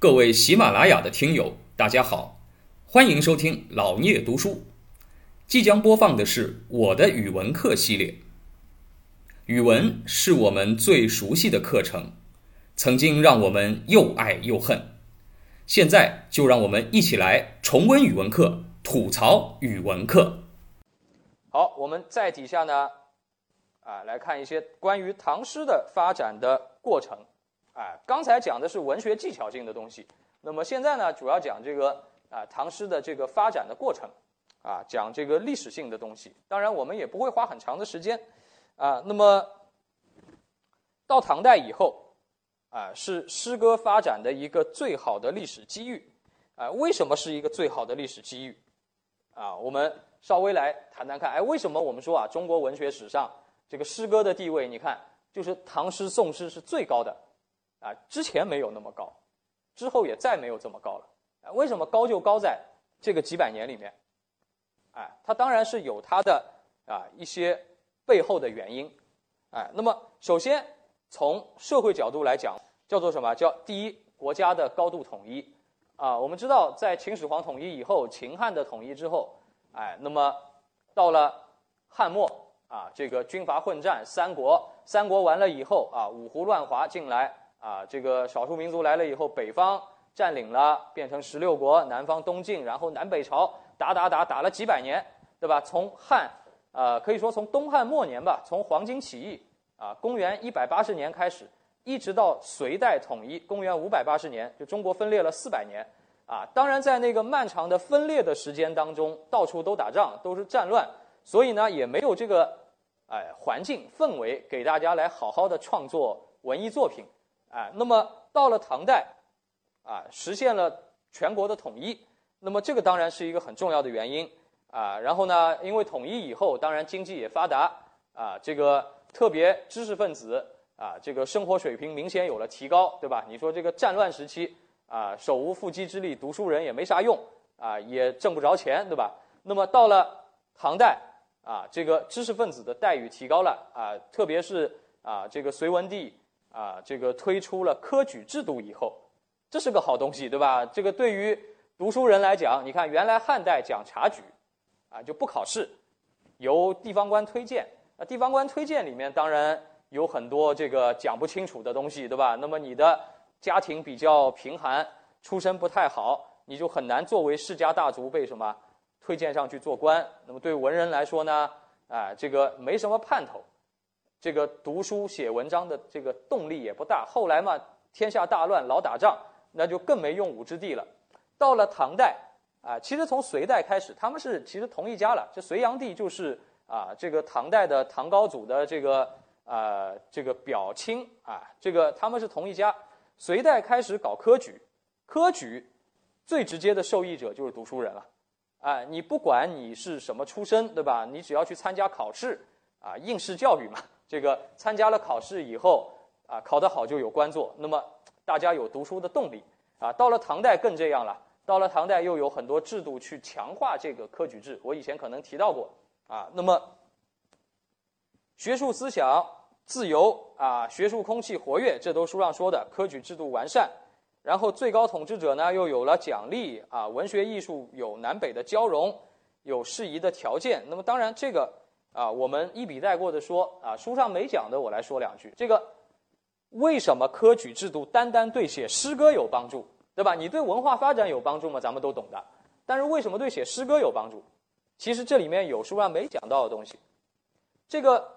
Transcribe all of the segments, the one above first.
各位喜马拉雅的听友，大家好，欢迎收听老聂读书。即将播放的是我的语文课系列。语文是我们最熟悉的课程，曾经让我们又爱又恨。现在就让我们一起来重温语文课，吐槽语文课。好，我们在底下呢，啊，来看一些关于唐诗的发展的过程。哎，刚才讲的是文学技巧性的东西，那么现在呢，主要讲这个啊唐诗的这个发展的过程，啊，讲这个历史性的东西。当然，我们也不会花很长的时间，啊，那么到唐代以后，啊，是诗歌发展的一个最好的历史机遇。啊，为什么是一个最好的历史机遇？啊，我们。稍微来谈谈看，哎，为什么我们说啊，中国文学史上这个诗歌的地位，你看，就是唐诗宋诗是最高的，啊，之前没有那么高，之后也再没有这么高了，啊，为什么高就高在这个几百年里面，哎，它当然是有它的啊一些背后的原因，哎，那么首先从社会角度来讲，叫做什么叫第一国家的高度统一，啊，我们知道在秦始皇统一以后，秦汉的统一之后。哎，那么到了汉末啊，这个军阀混战，三国三国完了以后啊，五胡乱华进来啊，这个少数民族来了以后，北方占领了，变成十六国，南方东晋，然后南北朝打打打打了几百年，对吧？从汉呃，可以说从东汉末年吧，从黄巾起义啊，公元一百八十年开始，一直到隋代统一，公元五百八十年，就中国分裂了四百年。啊，当然，在那个漫长的分裂的时间当中，到处都打仗，都是战乱，所以呢，也没有这个，哎，环境氛围给大家来好好的创作文艺作品，啊，那么到了唐代，啊，实现了全国的统一，那么这个当然是一个很重要的原因，啊，然后呢，因为统一以后，当然经济也发达，啊，这个特别知识分子，啊，这个生活水平明显有了提高，对吧？你说这个战乱时期。啊，手无缚鸡之力，读书人也没啥用啊，也挣不着钱，对吧？那么到了唐代啊，这个知识分子的待遇提高了啊，特别是啊，这个隋文帝啊，这个推出了科举制度以后，这是个好东西，对吧？这个对于读书人来讲，你看原来汉代讲察举啊，就不考试，由地方官推荐。那地方官推荐里面当然有很多这个讲不清楚的东西，对吧？那么你的。家庭比较贫寒，出身不太好，你就很难作为世家大族被什么推荐上去做官。那么对文人来说呢，啊，这个没什么盼头，这个读书写文章的这个动力也不大。后来嘛，天下大乱，老打仗，那就更没用武之地了。到了唐代，啊，其实从隋代开始，他们是其实同一家了。这隋炀帝就是啊，这个唐代的唐高祖的这个啊这个表亲啊，这个他们是同一家。隋代开始搞科举，科举最直接的受益者就是读书人了，啊，你不管你是什么出身，对吧？你只要去参加考试，啊，应试教育嘛，这个参加了考试以后，啊，考得好就有官做，那么大家有读书的动力，啊，到了唐代更这样了，到了唐代又有很多制度去强化这个科举制，我以前可能提到过，啊，那么学术思想。自由啊，学术空气活跃，这都书上说的。科举制度完善，然后最高统治者呢又有了奖励啊，文学艺术有南北的交融，有适宜的条件。那么当然这个啊，我们一笔带过的说啊，书上没讲的我来说两句。这个为什么科举制度单单对写诗歌有帮助，对吧？你对文化发展有帮助吗？咱们都懂的。但是为什么对写诗歌有帮助？其实这里面有书上没讲到的东西。这个。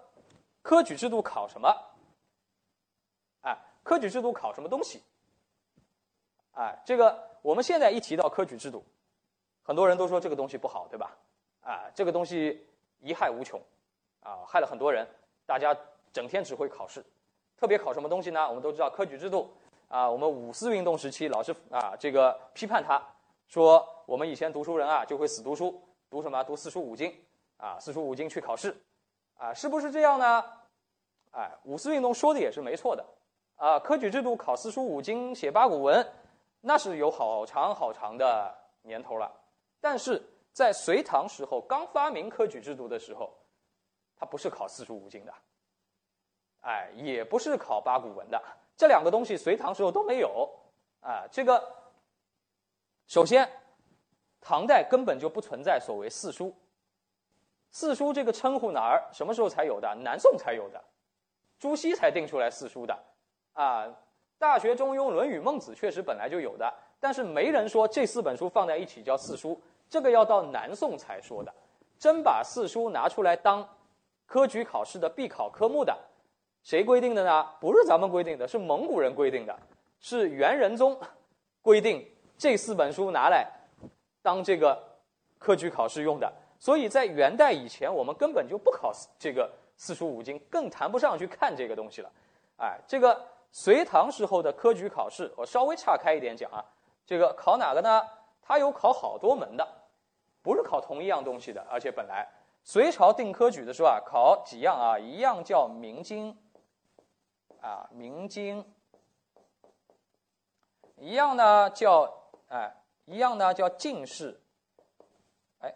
科举制度考什么？哎，科举制度考什么东西？哎，这个我们现在一提到科举制度，很多人都说这个东西不好，对吧？啊，这个东西贻害无穷，啊，害了很多人。大家整天只会考试，特别考什么东西呢？我们都知道科举制度啊，我们五四运动时期老是啊这个批判他，说我们以前读书人啊就会死读书，读什么？读四书五经啊，四书五经去考试。啊，是不是这样呢？哎，五四运动说的也是没错的，啊，科举制度考四书五经写八股文，那是有好长好长的年头了。但是在隋唐时候刚发明科举制度的时候，它不是考四书五经的，哎，也不是考八股文的，这两个东西隋唐时候都没有，啊，这个首先，唐代根本就不存在所谓四书。四书这个称呼哪儿什么时候才有的？南宋才有的，朱熹才定出来四书的。啊，《大学》《中庸》《论语》《孟子》确实本来就有的，但是没人说这四本书放在一起叫四书。这个要到南宋才说的。真把四书拿出来当科举考试的必考科目的，谁规定的呢？不是咱们规定的，是蒙古人规定的，是元仁宗规定这四本书拿来当这个科举考试用的。所以在元代以前，我们根本就不考这个四书五经，更谈不上去看这个东西了。哎，这个隋唐时候的科举考试，我稍微岔开一点讲啊，这个考哪个呢？它有考好多门的。不是考同一样东西的，而且本来隋朝定科举的时候啊，考几样啊？一样叫明经，啊明经，一样呢叫哎，一样呢叫进士，哎，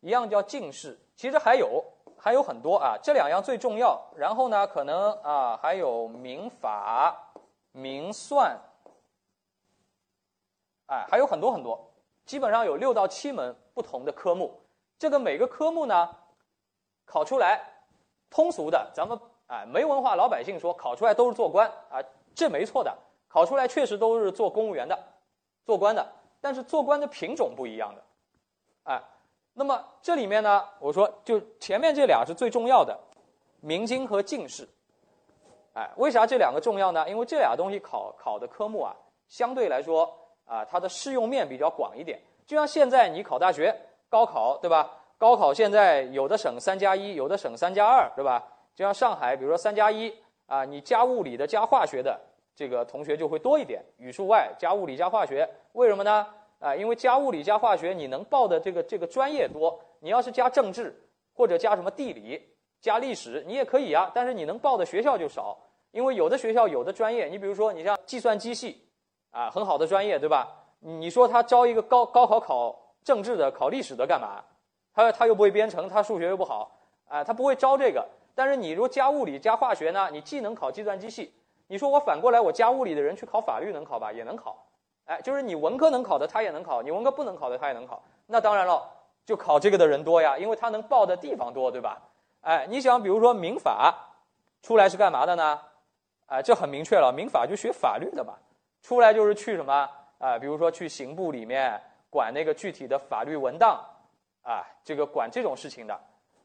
一样叫进士。其实还有还有很多啊，这两样最重要。然后呢，可能啊还有明法、明算，哎，还有很多很多。基本上有六到七门不同的科目，这个每个科目呢，考出来通俗的，咱们哎没文化老百姓说考出来都是做官啊，这没错的，考出来确实都是做公务员的，做官的，但是做官的品种不一样的，哎，那么这里面呢，我说就前面这俩是最重要的，明经和进士，哎，为啥这两个重要呢？因为这俩东西考考的科目啊，相对来说。啊，它的适用面比较广一点，就像现在你考大学、高考，对吧？高考现在有的省三加一，有的省三加二，对吧？就像上海，比如说三加一啊，你加物理的、加化学的这个同学就会多一点，语数外加物理加化学，为什么呢？啊，因为加物理加化学，你能报的这个这个专业多。你要是加政治或者加什么地理、加历史，你也可以啊，但是你能报的学校就少，因为有的学校有的专业，你比如说你像计算机系。啊，很好的专业，对吧？你说他招一个高高考考政治的、考历史的干嘛？他他又不会编程，他数学又不好，啊，他不会招这个。但是你如果加物理、加化学呢？你既能考计算机系，你说我反过来，我加物理的人去考法律能考吧？也能考。哎，就是你文科能考的他也能考，你文科不能考的他也能考。那当然了，就考这个的人多呀，因为他能报的地方多，对吧？哎，你想，比如说民法出来是干嘛的呢？哎，这很明确了，民法就学法律的嘛。出来就是去什么啊？比如说去刑部里面管那个具体的法律文档，啊，这个管这种事情的，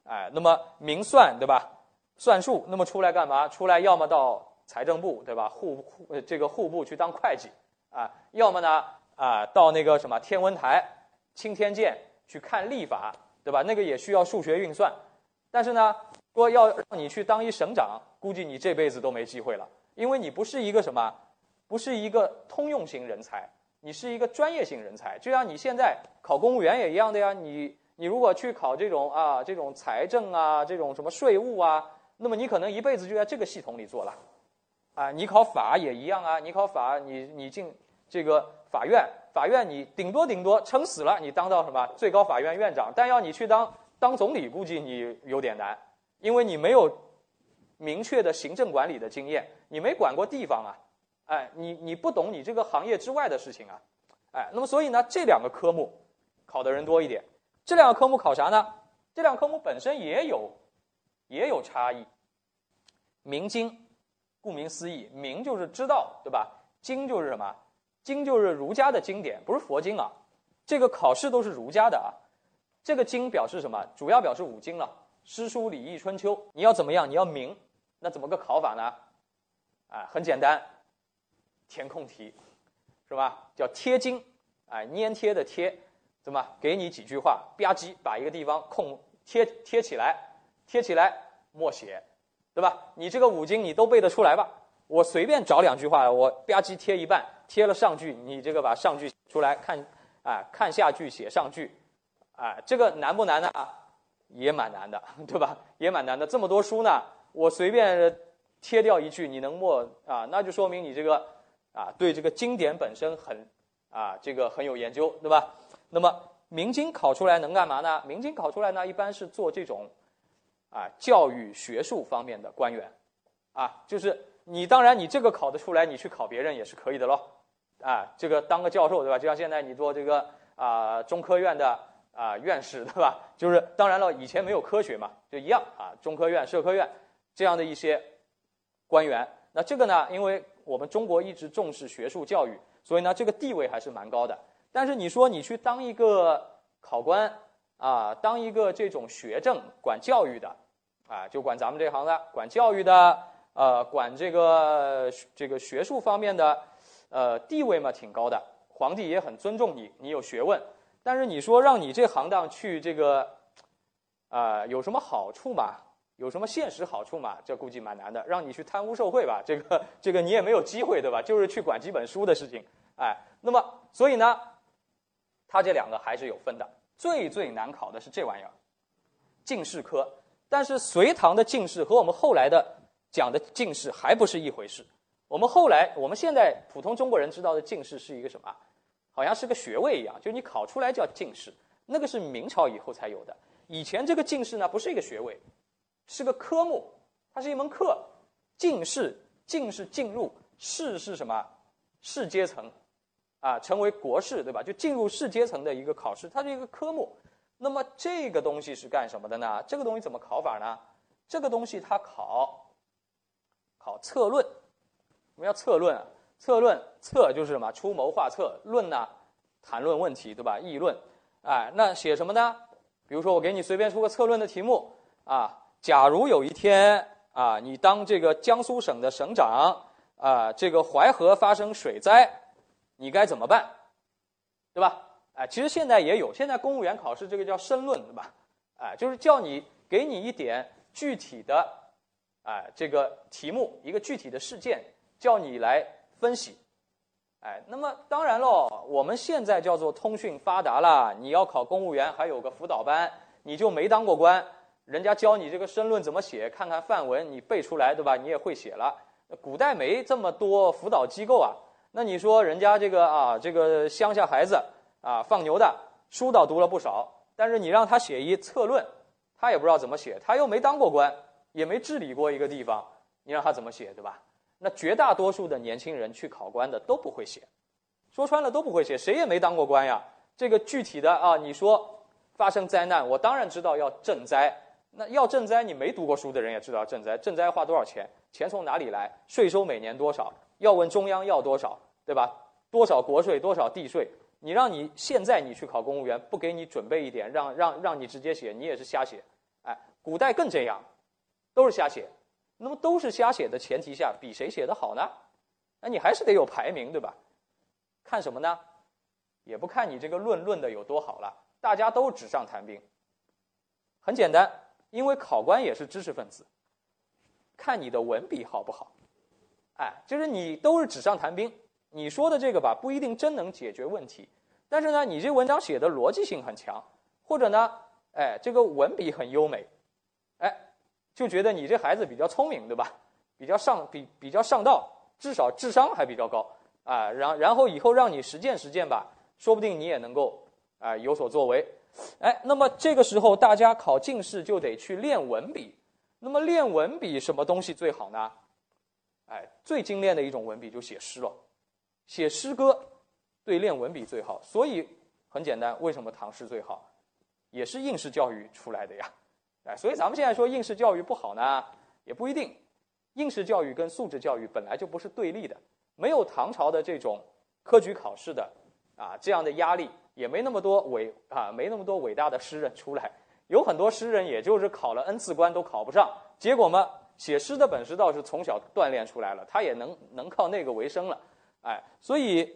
哎，那么明算对吧？算术，那么出来干嘛？出来要么到财政部对吧？户户这个户部去当会计啊，要么呢啊到那个什么天文台、钦天监去看历法对吧？那个也需要数学运算，但是呢，说要让你去当一省长，估计你这辈子都没机会了，因为你不是一个什么。不是一个通用型人才，你是一个专业型人才。就像你现在考公务员也一样的呀。你你如果去考这种啊这种财政啊这种什么税务啊，那么你可能一辈子就在这个系统里做了。啊，你考法也一样啊。你考法，你你进这个法院，法院你顶多顶多撑死了，你当到什么最高法院院长。但要你去当当总理，估计你有点难，因为你没有明确的行政管理的经验，你没管过地方啊。哎，你你不懂你这个行业之外的事情啊，哎，那么所以呢，这两个科目考的人多一点。这两个科目考啥呢？这两个科目本身也有也有差异。明经，顾名思义，明就是知道，对吧？经就是什么？经就是儒家的经典，不是佛经啊。这个考试都是儒家的啊。这个经表示什么？主要表示五经了，诗书礼易春秋。你要怎么样？你要明，那怎么个考法呢？啊，很简单。填空题，是吧？叫贴金，哎，粘贴的贴，怎么？给你几句话，吧唧把一个地方空贴贴起来，贴起来默写，对吧？你这个五经你都背得出来吧？我随便找两句话，我吧唧贴一半，贴了上句，你这个把上句出来看，啊，看下句写上句，啊，这个难不难呢？也蛮难的，对吧？也蛮难的。这么多书呢，我随便贴掉一句，你能默啊？那就说明你这个。啊，对这个经典本身很，啊，这个很有研究，对吧？那么明经考出来能干嘛呢？明经考出来呢，一般是做这种，啊，教育学术方面的官员，啊，就是你当然你这个考得出来，你去考别人也是可以的喽。啊，这个当个教授对吧？就像现在你做这个啊中科院的啊院士对吧？就是当然了，以前没有科学嘛，就一样啊，中科院、社科院这样的一些官员。那这个呢，因为我们中国一直重视学术教育，所以呢，这个地位还是蛮高的。但是你说你去当一个考官啊，当一个这种学政管教育的啊，就管咱们这行的，管教育的，呃，管这个这个学术方面的。呃，地位嘛挺高的，皇帝也很尊重你，你有学问。但是你说让你这行当去这个，啊，有什么好处嘛？有什么现实好处嘛？这估计蛮难的。让你去贪污受贿吧，这个这个你也没有机会，对吧？就是去管几本书的事情，哎。那么所以呢，他这两个还是有分的。最最难考的是这玩意儿，进士科。但是隋唐的进士和我们后来的讲的进士还不是一回事。我们后来，我们现在普通中国人知道的进士是一个什么？好像是个学位一样，就你考出来叫进士，那个是明朝以后才有的。以前这个进士呢，不是一个学位，是个科目，它是一门课。进士，进是进入，士是什么？士阶层，啊，成为国士，对吧？就进入士阶层的一个考试，它是一个科目。那么这个东西是干什么的呢？这个东西怎么考法呢？这个东西它考，考策论。我们要策论，策论策就是什么？出谋划策，论呢，谈论问题，对吧？议论，哎，那写什么呢？比如说，我给你随便出个策论的题目啊。假如有一天啊，你当这个江苏省的省长啊，这个淮河发生水灾，你该怎么办？对吧？哎，其实现在也有，现在公务员考试这个叫申论，对吧？哎，就是叫你给你一点具体的，哎，这个题目，一个具体的事件。叫你来分析，哎，那么当然喽，我们现在叫做通讯发达了，你要考公务员还有个辅导班，你就没当过官，人家教你这个申论怎么写，看看范文你背出来，对吧？你也会写了。古代没这么多辅导机构啊，那你说人家这个啊，这个乡下孩子啊，放牛的书倒读了不少，但是你让他写一策论，他也不知道怎么写，他又没当过官，也没治理过一个地方，你让他怎么写，对吧？那绝大多数的年轻人去考官的都不会写，说穿了都不会写，谁也没当过官呀。这个具体的啊，你说发生灾难，我当然知道要赈灾。那要赈灾，你没读过书的人也知道赈灾，赈灾花多少钱？钱从哪里来？税收每年多少？要问中央要多少，对吧？多少国税，多少地税？你让你现在你去考公务员，不给你准备一点，让让让你直接写，你也是瞎写。哎，古代更这样，都是瞎写。那么都是瞎写的前提下，比谁写的好呢？那你还是得有排名，对吧？看什么呢？也不看你这个论论的有多好了，大家都纸上谈兵。很简单，因为考官也是知识分子，看你的文笔好不好。哎，就是你都是纸上谈兵，你说的这个吧，不一定真能解决问题。但是呢，你这文章写的逻辑性很强，或者呢，哎，这个文笔很优美，哎。就觉得你这孩子比较聪明，对吧？比较上比比较上道，至少智商还比较高啊。然然后以后让你实践实践吧，说不定你也能够啊有所作为。哎，那么这个时候大家考进士就得去练文笔。那么练文笔什么东西最好呢？哎，最精炼的一种文笔就写诗了，写诗歌对练文笔最好。所以很简单，为什么唐诗最好？也是应试教育出来的呀。哎，所以咱们现在说应试教育不好呢，也不一定。应试教育跟素质教育本来就不是对立的，没有唐朝的这种科举考试的啊这样的压力，也没那么多伟啊没那么多伟大的诗人出来。有很多诗人也就是考了 n 次官都考不上，结果嘛，写诗的本事倒是从小锻炼出来了，他也能能靠那个为生了。哎，所以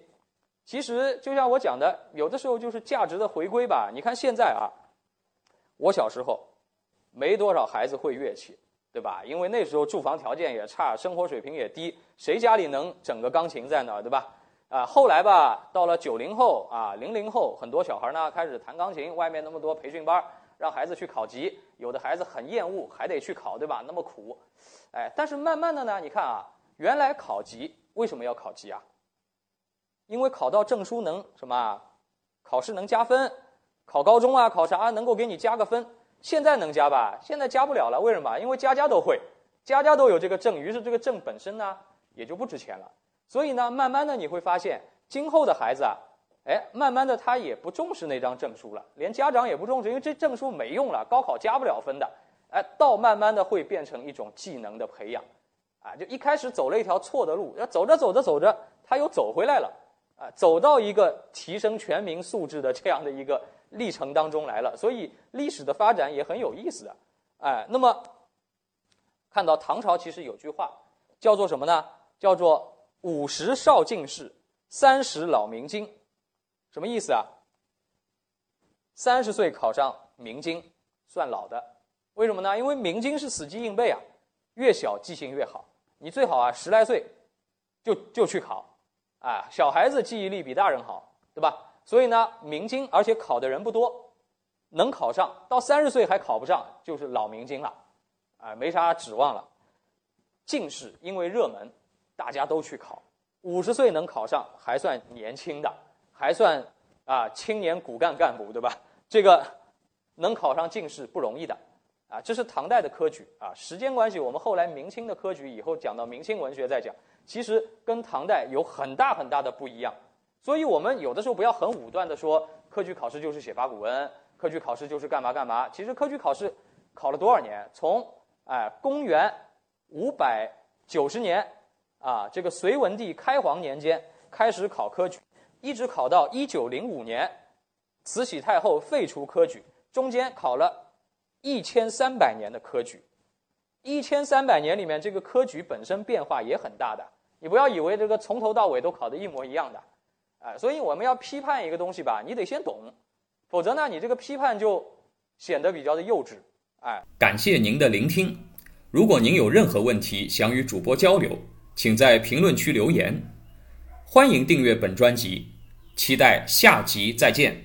其实就像我讲的，有的时候就是价值的回归吧。你看现在啊，我小时候。没多少孩子会乐器，对吧？因为那时候住房条件也差，生活水平也低，谁家里能整个钢琴在那儿，对吧？啊，后来吧，到了九零后啊，零零后，很多小孩呢开始弹钢琴，外面那么多培训班，让孩子去考级，有的孩子很厌恶，还得去考，对吧？那么苦，哎，但是慢慢的呢，你看啊，原来考级为什么要考级啊？因为考到证书能什么？考试能加分，考高中啊，考啥能够给你加个分。现在能加吧？现在加不了了，为什么？因为家家都会，家家都有这个证，于是这个证本身呢也就不值钱了。所以呢，慢慢的你会发现，今后的孩子啊，哎，慢慢的他也不重视那张证书了，连家长也不重视，因为这证书没用了，高考加不了分的。哎，到慢慢的会变成一种技能的培养，啊，就一开始走了一条错的路，要走着走着走着，他又走回来了，啊，走到一个提升全民素质的这样的一个历程当中来了。所以历史的发展也很有意思的，哎，那么看到唐朝其实有句话叫做什么呢？叫做五十少进士，三十老明经，什么意思啊？三十岁考上明经算老的。为什么呢？因为明经是死记硬背啊，越小记性越好。你最好啊，十来岁就就去考，啊，小孩子记忆力比大人好，对吧？所以呢，明经而且考的人不多，能考上到三十岁还考不上，就是老明经了，啊，没啥指望了。进士因为热门，大家都去考，五十岁能考上还算年轻的，还算啊青年骨干干部，对吧？这个能考上进士不容易的。啊，这是唐代的科举啊。时间关系，我们后来明清的科举以后讲到明清文学再讲，其实跟唐代有很大很大的不一样。所以我们有的时候不要很武断的说科举考试就是写八股文，科举考试就是干嘛干嘛。其实科举考试考了多少年？从哎公元五百九十年啊，这个隋文帝开皇年间开始考科举，一直考到一九零五年，慈禧太后废除科举，中间考了。一千三百年的科举，一千三百年里面，这个科举本身变化也很大的。你不要以为这个从头到尾都考的一模一样的，哎，所以我们要批判一个东西吧，你得先懂，否则呢，你这个批判就显得比较的幼稚，哎。感谢您的聆听，如果您有任何问题想与主播交流，请在评论区留言。欢迎订阅本专辑，期待下集再见。